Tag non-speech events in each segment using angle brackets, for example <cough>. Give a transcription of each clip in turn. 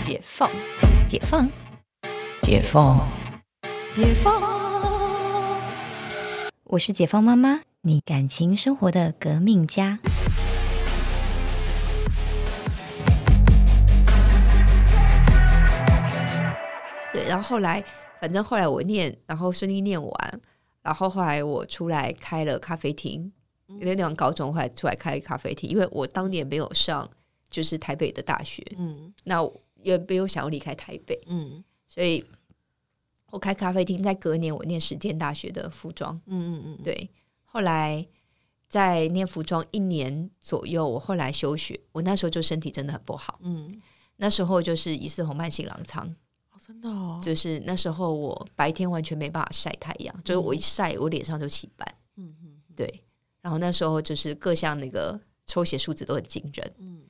解放，解放，解放，解放。我是解放妈妈，你感情生活的革命家。对，然后后来，反正后来我念，然后顺利念完，然后后来我出来开了咖啡厅，因为那种高中后来出来开咖啡厅，因为我当年没有上就是台北的大学，嗯。那也没有想要离开台北，嗯。所以我开咖啡厅，在隔年我念实践大学的服装，嗯嗯嗯，对，后来在念服装一年左右，我后来休学，我那时候就身体真的很不好，嗯，那时候就是疑似红斑性狼疮。哦，真的哦，就是那时候我白天完全没办法晒太阳，就是我一晒我脸上就起斑，嗯嗯对，然后那时候就是各项那个抽血数值都很惊人，嗯。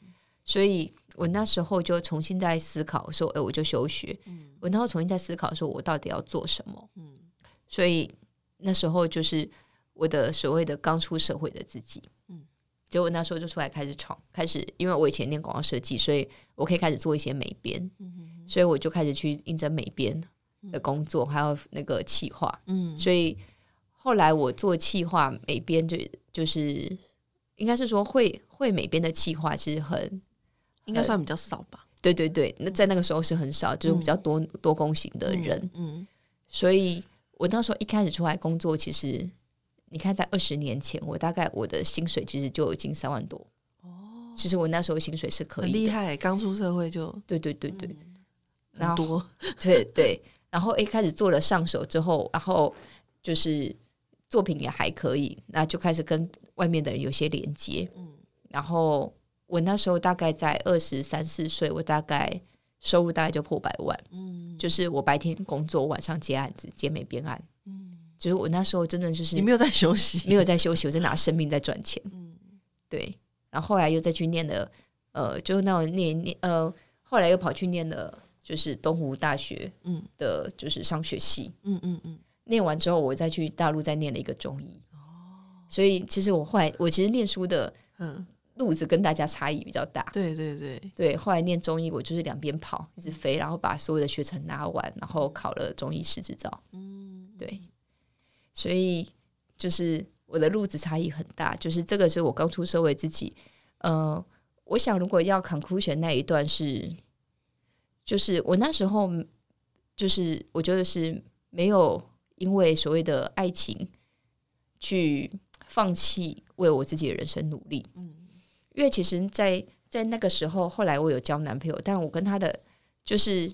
所以我那时候就重新在思考说，哎，我就休学，嗯。我那时候重新在思考说我到底要做什么，嗯。所以那时候就是我的所谓的刚出社会的自己，嗯。嗯，结果那时候就出来开始闯，开始因为我以前念广告设计，所以我可以开始做一些美编，嗯所以我就开始去应征美编的工作，还有那个企划。嗯。所以后来我做企划美编就就是应该是说会会美编的企划是很应该算比较少吧，对对对，那在那个时候是很少，就是比较多、多工型的人。嗯所以我那时候一开始出来工作，其实你看在二十年前，我大概我的薪水其实就已经三万多。哦，其实我那时候薪水是可以的。很厉害，刚出社会就对对对对，然后很多，对对，然后一开始做了上手之后，然后就是作品也还可以，那就开始跟外面的人有些连接。嗯然后我那时候大概在二十三四岁，我大概收入大概就破百万，嗯。就是我白天工作，晚上接案子，接美编案。嗯，就是我那时候真的就是你没有在休息，没有在休息，我在拿生命在赚钱。嗯。对，然后后来又再去念了，呃，就是那种念念呃，后来又跑去念了，就是东湖大学嗯。的，就是商学系。嗯嗯嗯，念完之后，我再去大陆再念了一个中医。所以其实我后来，我其实念书的嗯，路子跟大家差异比较大。对对对，对，后来念中医，我就是两边跑，一直飞，然后把所有的学程拿完，然后考了中医师执照。嗯对，所以就是我的路子差异很大，就是这个是我刚出社会自己，呃，我想如果要 conclusion 那一段是，就是我那时候就是我觉得是没有因为所谓的爱情去放弃为我自己的人生努力，嗯因为其实在，在那个时候，后来我有交男朋友，但我跟他的就是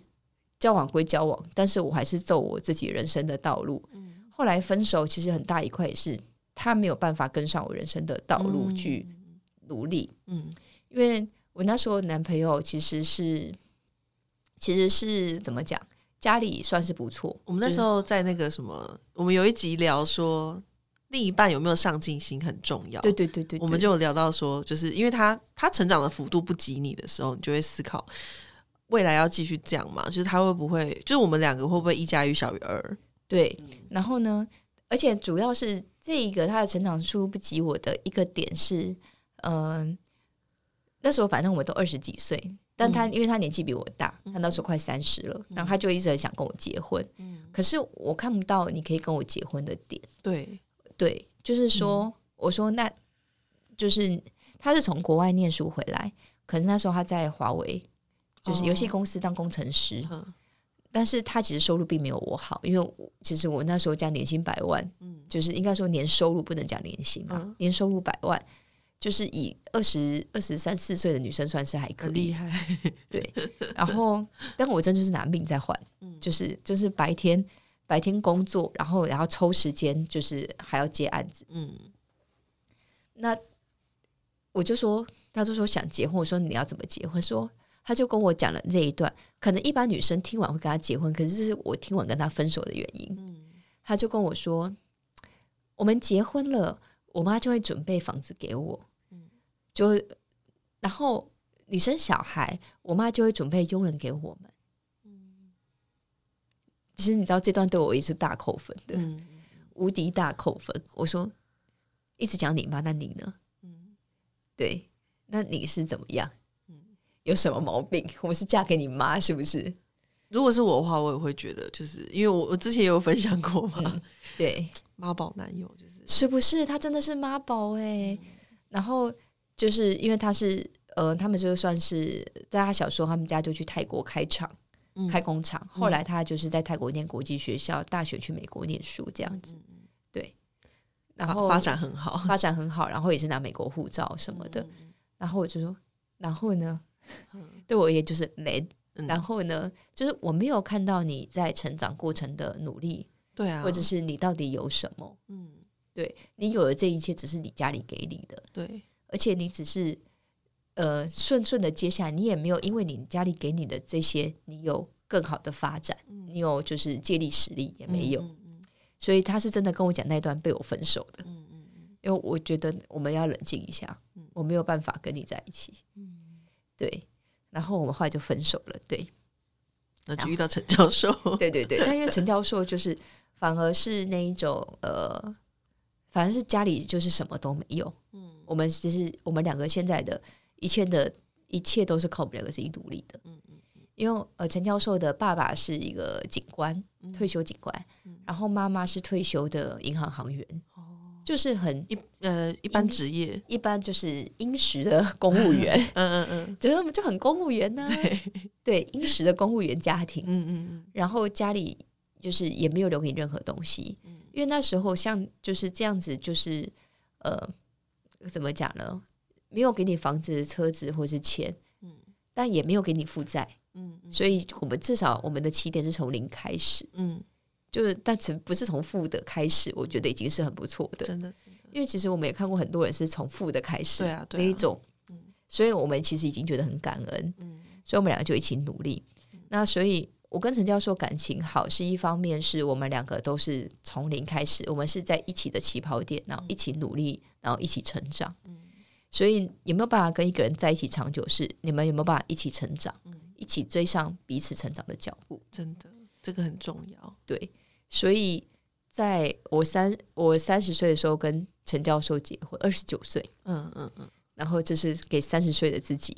交往归交往，但是我还是走我自己人生的道路。后来分手，其实很大一块也是他没有办法跟上我人生的道路去努力，嗯因为我那时候男朋友其实是其实是怎么讲，家里算是不错。我们那时候在那个什么，我们有一集聊说，另一半有没有上进心很重要。对对对对，对。我们就有聊到说，就是因为他他成长的幅度不及你的时候，你就会思考未来要继续这样嘛？就是他会不会，就是我们两个会不会一加一小于二？对，然后呢，而且主要是这一个他的成长速度不及我的一个点是，嗯、那时候反正我们都二十几岁，但他、因为他年纪比我大，他那时候快三十了，然后他就一直很想跟我结婚，可是我看不到你可以跟我结婚的点，对，对，就是说，我说那就是他是从国外念书回来，可是那时候他在华为。就是游戏哦公司当工程师，嗯但是他其实收入并没有我好，因为其实我那时候加年薪百万，嗯就是应该说年收入不能讲年薪嘛，嗯年收入百万，就是以二十二十三四岁的女生算是还可以。很厉害。对，然后但我真就是拿命在换，嗯就是就是白天白天工作，然后然后抽时间就是还要接案子，嗯那我就说，他就说想结婚，我说你要怎么结婚？说他就跟我讲了这一段，可能一般女生听完会跟他结婚，可是这是我听完跟他分手的原因。嗯他就跟我说，我们结婚了，我妈就会准备房子给我，就然后你生小孩，我妈就会准备佣人给我们。其实你知道这段对我也是大扣分的，嗯无敌大扣分。我说一直讲你妈，那你呢？嗯对，那你是怎么样？有什么毛病？我是嫁给你妈是不是？如果是我的话，我也会觉得，就是因为我我之前也有分享过嘛，嗯对，妈宝男友就是是不是？他真的是妈宝哎。然后就是因为他是呃，他们就算是在他小时候，他们家就去泰国开厂、嗯开工厂。后来他就是在泰国念国际学校，大学去美国念书这样子。对，然后发发展很好，发展很好，然后也是拿美国护照什么的。嗯然后我就说，然后呢？对我也就是没。嗯然后呢，就是我没有看到你在成长过程的努力，对啊，或者是你到底有什么？嗯，对你有的这一切，只是你家里给你的，对，而且你只是呃顺顺的接下来，你也没有因为你家里给你的这些，你有更好的发展，你有就是借力使力也没有。嗯嗯所以他是真的跟我讲那段被我分手的，嗯嗯嗯因为我觉得我们要冷静一下，我没有办法跟你在一起。嗯，对，然后我们后来就分手了。对，那就遇到陈教授，<laughs> 对对对，但因为陈教授就是反而是那一种呃，反正是家里就是什么都没有。嗯我们其实我们两个现在的一切的一切都是靠我们两个自己努力的。嗯嗯因为呃，陈教授的爸爸是一个警官，嗯。退休警官，然后妈妈是退休的银行行员，哦。就是很一呃一般职业，一般就是殷实的公务员，<laughs> 嗯嗯觉得他们就很公务员呢、嗯，对，对，殷实的公务员家庭，嗯嗯。然后家里就是也没有留给你任何东西，嗯。因为那时候像就是这样子，就是呃，怎么讲呢？没有给你房子、车子或是钱，嗯。但也没有给你负债，嗯嗯。所以我们至少我们的起点是从零开始，嗯，就是但从不是从负的开始，我觉得已经是很不错的。真的，因为其实我们也看过很多人是从负的开始，对啊那一种。嗯，所以我们其实已经觉得很感恩，嗯。所以我们两个就一起努力。那所以，我跟陈教授感情好，是一方面是我们两个都是从零开始，我们是在一起的起跑点，然后一起努力，然后一起成长。所以有没有办法跟一个人在一起长久？是你们有没有办法一起成长，一起追上彼此成长的脚步？真的，这个很重要，对，所以在我三我三十岁的时候跟陈教授结婚，二十九岁，嗯嗯嗯。然后这是给三十岁的自己，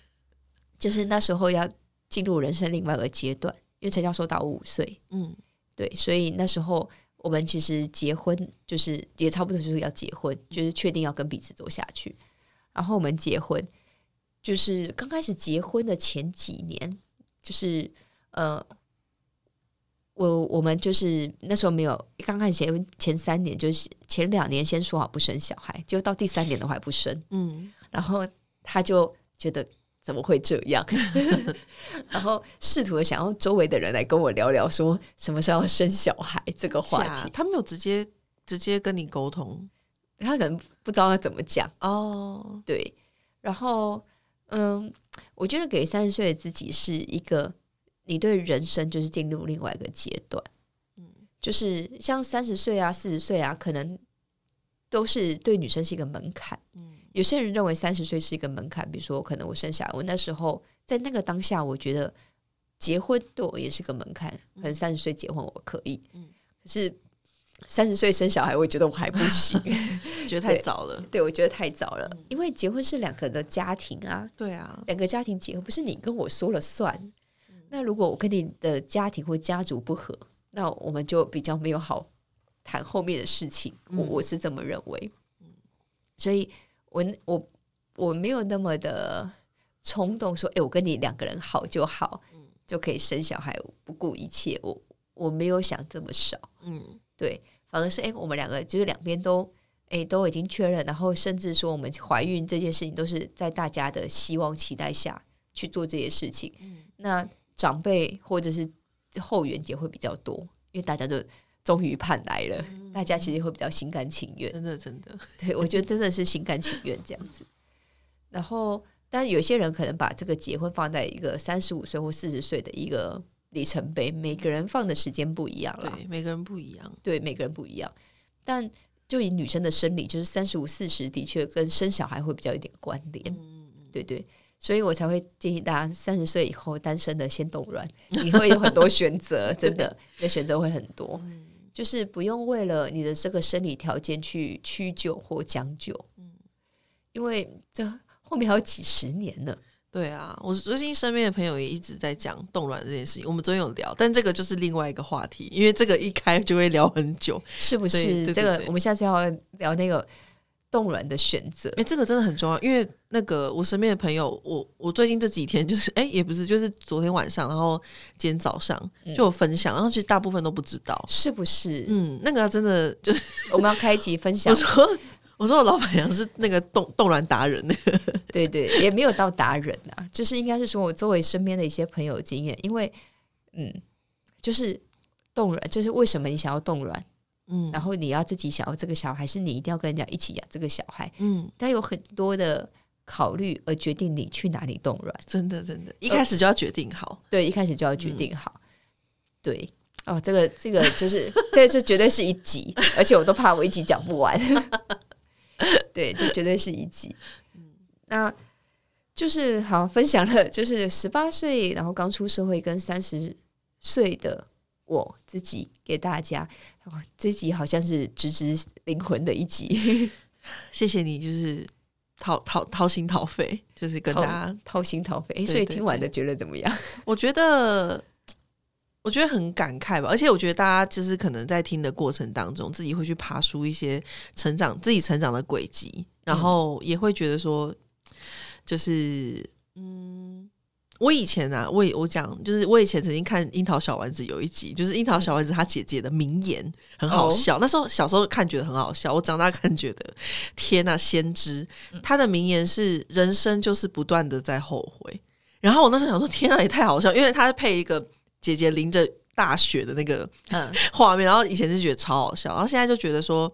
<laughs> 就是那时候要进入人生另外一个阶段，因为陈教授大我五岁，嗯。对，所以那时候我们其实结婚就是也差不多就是要结婚，就是确定要跟彼此走下去。然后我们结婚，就是刚开始结婚的前几年，就是呃，我我们就是那时候没有刚开始前前三年，就是前两年先说好不生小孩，结果到第三年都还不生，嗯然后他就觉得怎么会这样，<laughs> 然后试图想要周围的人来跟我聊聊，说什么时候要生小孩这个话题，他没有直接直接跟你沟通？他可能不知道要怎么讲，哦，对，然后嗯，我觉得给三十岁的自己是一个你对人生就是进入另外一个阶段，嗯。就是像三十岁啊、四十岁啊，可能都是对女生是一个门槛。嗯有些人认为三十岁是一个门槛，比如说可能我生下来，我那时候在那个当下，我觉得结婚对我也是个门槛，可能三十岁结婚我可以，嗯。可是三十岁生小孩，我觉得我还不行，<laughs> 觉得太早了，对我觉得太早了，嗯。因为结婚是两个的家庭啊，对啊，两个家庭结合，不是你跟我说了算。嗯。那如果我跟你的家庭或家族不合，那我们就比较没有好谈后面的事情。我嗯。我是这么认为。嗯。所以我我我没有那么的冲动，说，哎、我跟你两个人好就好，就可以生小孩，不顾一切。我我没有想这么少，嗯对，反而是，哎、我们两个就是两边都。哎，都已经确认，然后甚至说我们怀孕这件事情都是在大家的希望期待下去做这些事情。那长辈或者是后援也会比较多，因为大家都终于盼来了，大家其实会比较心甘情愿。真的真的，对我觉得真的是心甘情愿这样子。然后，但有些人可能把这个结婚放在一个三十五岁或四十岁的一个里程碑，每个人放的时间不一样了。对，每个人不一样，对，每个人不一样。但就以女生的生理，就是三十五、四十，的确跟生小孩会比较有点关联。嗯对对，所以我才会建议大家三十岁以后单身的先冻卵，你会有很多选择，<laughs> 真的，你的选择会很多，嗯就是不用为了你的这个生理条件去屈就或将就，嗯因为这后面还有几十年呢。对啊，我最近身边的朋友也一直在讲冻卵这件事情，我们昨天有聊，但这个就是另外一个话题，因为这个一开就会聊很久。是不是？这个我们下次要聊那个冻卵的选择哎、。这个真的很重要，因为那个我身边的朋友，我我最近这几天就是，哎、也不是，就是昨天晚上，然后今天早上就有分享，然后其实大部分都不知道。是不是？嗯，那个真的就是我们要开启分享 <laughs> 我。说我说我老板娘是那个动动卵达人，那 <laughs> 个对对，也没有到达人啊，就是应该是说我作为身边的一些朋友经验，因为嗯，就是冻卵，就是为什么你想要冻卵，嗯然后你要自己想要这个小孩，是你一定要跟人家一起养这个小孩，嗯，他有很多的考虑而决定你去哪里冻卵。真的真的，一开始就要决定好。对，一开始就要决定好。对，哦，这个这个就是 <laughs> 这这绝对是一集，而且我都怕我一集讲不完。<laughs> 对，这绝对是一集。嗯那就是好分享了，就是十八岁，然后刚出社会跟三十岁的我自己给大家。哦，这集好像是直指灵魂的一集，<laughs> 谢谢你，就是掏掏掏心掏肺，就是跟大家掏心掏肺。所以听完的觉得怎么样？我觉得，我觉得很感慨吧，而且我觉得大家就是可能在听的过程当中，自己会去爬出一些成长自己成长的轨迹，然后也会觉得说，就是嗯。我以前啊，我也我讲，就是我以前曾经看《樱桃小丸子》有一集，就是樱桃小丸子她姐姐的名言，很好笑。那时候小时候看觉得很好笑，我长大看觉得天呐、先知！她的名言是“人生就是不断的在后悔”。然后我那时候想说，天啊，也太好笑，因为她配一个姐姐淋着大雪的那个嗯画面，然后以前就觉得超好笑，然后现在就觉得说，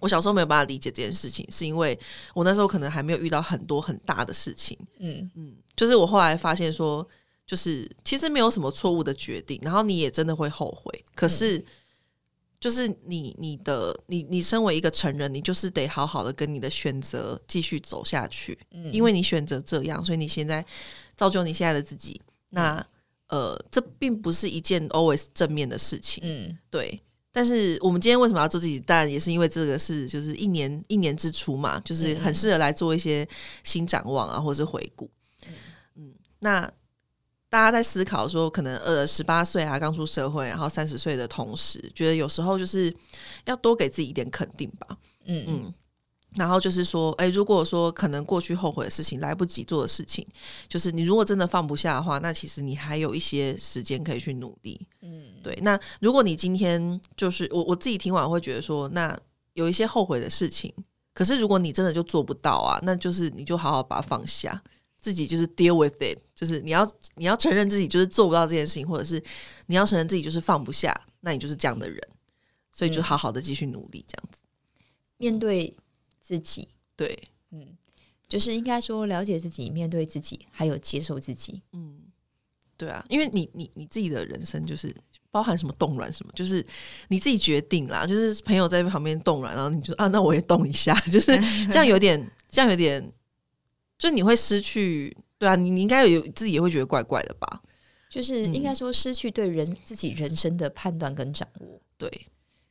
我小时候没有办法理解这件事情，是因为我那时候可能还没有遇到很多很大的事情，嗯嗯，就是我后来发现说，就是其实没有什么错误的决定，然后你也真的会后悔，可是。就是你，你的，你，你身为一个成人，你就是得好好的跟你的选择继续走下去，嗯，因为你选择这样，所以你现在造就你现在的自己。那呃，这并不是一件 always 正面的事情，嗯对。但是我们今天为什么要做自己？当然也是因为这个是就是一年一年之初嘛，就是很适合来做一些新展望啊，或者是回顾。嗯，那大家在思考说，可能呃十八岁啊刚出社会，然后三十岁的同时，觉得有时候就是要多给自己一点肯定吧。嗯嗯嗯，然后就是说，哎，如果说可能过去后悔的事情、来不及做的事情，就是你如果真的放不下的话，那其实你还有一些时间可以去努力。嗯，对，那如果你今天就是我我自己听完会觉得说，那有一些后悔的事情，可是如果你真的就做不到啊，那就是你就好好把它放下，自己就是 deal with it，就是你要你要承认自己就是做不到这件事情，或者是你要承认自己就是放不下，那你就是这样的人，所以就嗯好好的继续努力，这样子。面对自己，对，嗯，就是应该说了解自己，面对自己，还有接受自己。嗯，对啊，因为你你你自己的人生就是包含什么动卵什么，就是你自己决定啦。就是朋友在旁边动卵，然后你就啊，那我也动一下，<laughs> 就是这样有点，这样有点，就你会失去。对啊，你你应该有自己也会觉得怪怪的吧？就是嗯应该说失去对人自己人生的判断跟掌握。对，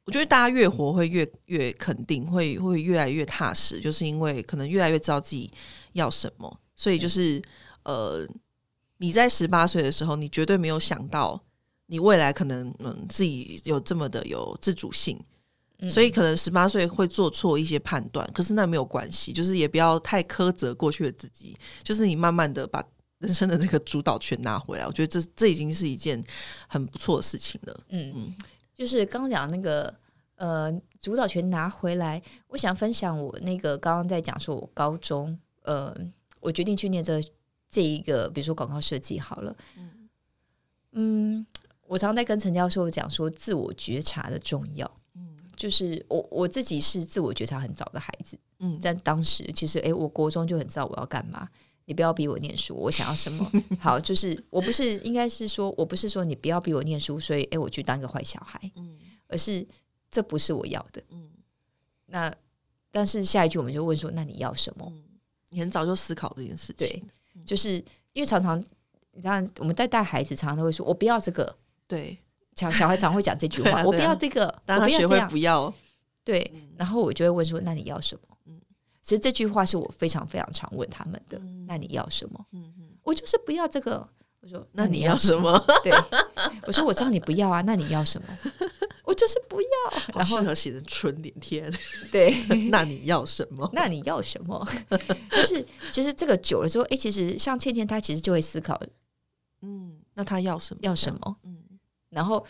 我觉得大家越活会越越肯定，会会越来越踏实，就是因为可能越来越知道自己要什么，所以就是呃，你在十八岁的时候，你绝对没有想到你未来可能嗯自己有这么的有自主性，嗯所以可能十八岁会做错一些判断，可是那没有关系，就是也不要太苛责过去的自己，就是你慢慢的把。人生的这个主导权拿回来，我觉得这这已经是一件很不错的事情了。嗯嗯就是刚刚讲那个呃主导权拿回来，我想分享我那个刚刚在讲说我高中呃我决定去念这这一个比如说广告设计好了，嗯，我常常在跟陈教授讲说自我觉察的重要。嗯就是我我自己是自我觉察很早的孩子，嗯在当时其实诶，我国中就很知道我要干嘛。你不要逼我念书，我想要什么 <laughs> 好，就是我不是应该是说，我不是说你不要逼我念书，所以诶，我去当一个坏小孩，嗯而是这不是我要的。嗯那但是下一句我们就问说，那你要什么？嗯，你很早就思考这件事情。对，就是因为常常你看我们在带孩子，常常都会说我不要这个，对，小小孩常会讲这句话，<laughs> 我不要这个，当他学会我不要这样，不要，对，然后我就会问说，那你要什么？嗯其实这句话是我非常非常常问他们的，嗯那你要什么？嗯嗯我就是不要这个。我说那你要什么？<laughs> 对，我说我知道你不要啊，<laughs> 那你要什么？我就是不要。然后适合写成春联贴。对，那你要什么？那你要什么？就是其实这个久了之后，哎，其实像倩倩她其实就会思考，嗯，那她要什么？要什么？嗯，然后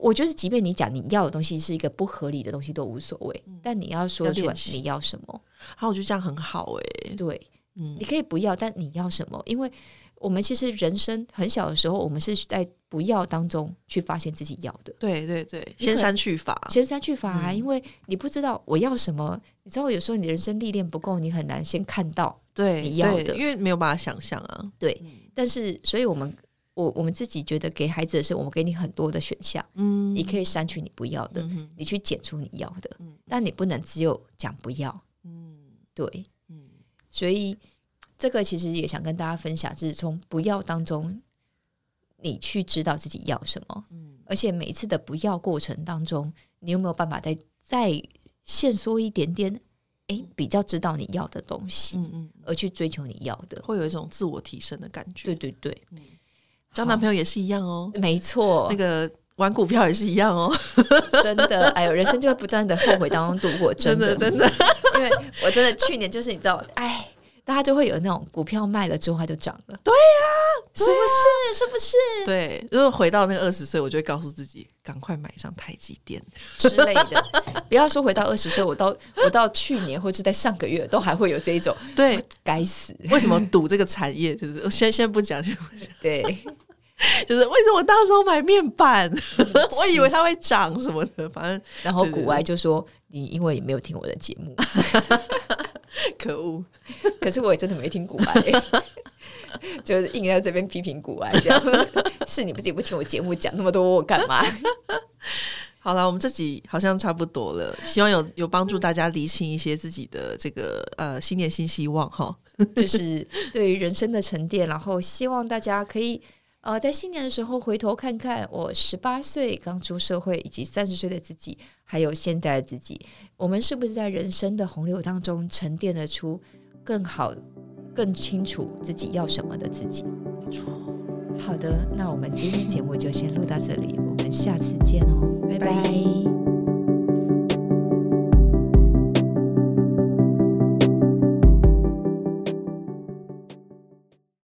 我觉得，即便你讲你要的东西是一个不合理的东西都无所谓，但你要说出来你要什么，好，我觉得这样很好哎。对，嗯，你可以不要，但你要什么？因为我们其实人生很小的时候，我们是在不要当中去发现自己要的。对对对，先删去法，先删去法啊，因为你不知道我要什么。你知道，有时候你人生历练不够，你很难先看到对你要的，因为没有办法想象啊。对，但是，所以我们我我们自己觉得给孩子的是，我们给你很多的选项，嗯，你可以删去你不要的，你去剪出你要的，嗯但你不能只有讲不要，嗯，对，嗯，所以。这个其实也想跟大家分享，就是从不要当中，你去知道自己要什么。嗯，而且每一次的不要过程当中，你有没有办法再再限缩一点点？哎，比较知道你要的东西，嗯嗯，而去追求你要的，会有一种自我提升的感觉。对对对，嗯，交男朋友也是一样哦，没错，那个玩股票也是一样哦，真的，哎呦，人生就会不断的后悔当中度过，<laughs> 真的。真的，因为我真的去年就是你知道，哎。大家就会有那种股票卖了之后它就涨了，对呀，是不是？是不是？对，如果回到那个二十岁，我就会告诉自己，赶快买上台积电。之类的。不要说回到二十岁，我到我到去年或者在上个月都还会有这一种，对，该死，为什么赌这个产业？就是先先不讲，先不讲，对，<laughs> 就是为什么当时候买面板，<laughs> 我以为它会涨什么的，反正然后古埃就说你因为你没有听我的节目。<laughs> 可恶！可是我也真的没听古玩，就是硬在这边批评古埃，这样是你不自己不听我节目讲那么多，我干嘛？好了，我们这集好像差不多了，希望有有帮助大家理清一些自己的这个呃新年新希望哈，就是对于人生的沉淀，然后希望大家可以。呃，在新年的时候回头看看我十八岁刚出社会，以及三十岁的自己，还有现在的自己，我们是不是在人生的洪流当中沉淀得出更好、更清楚自己要什么的自己？没错。好的，那我们今天节目就先录到这里，我们下次见哦，拜拜。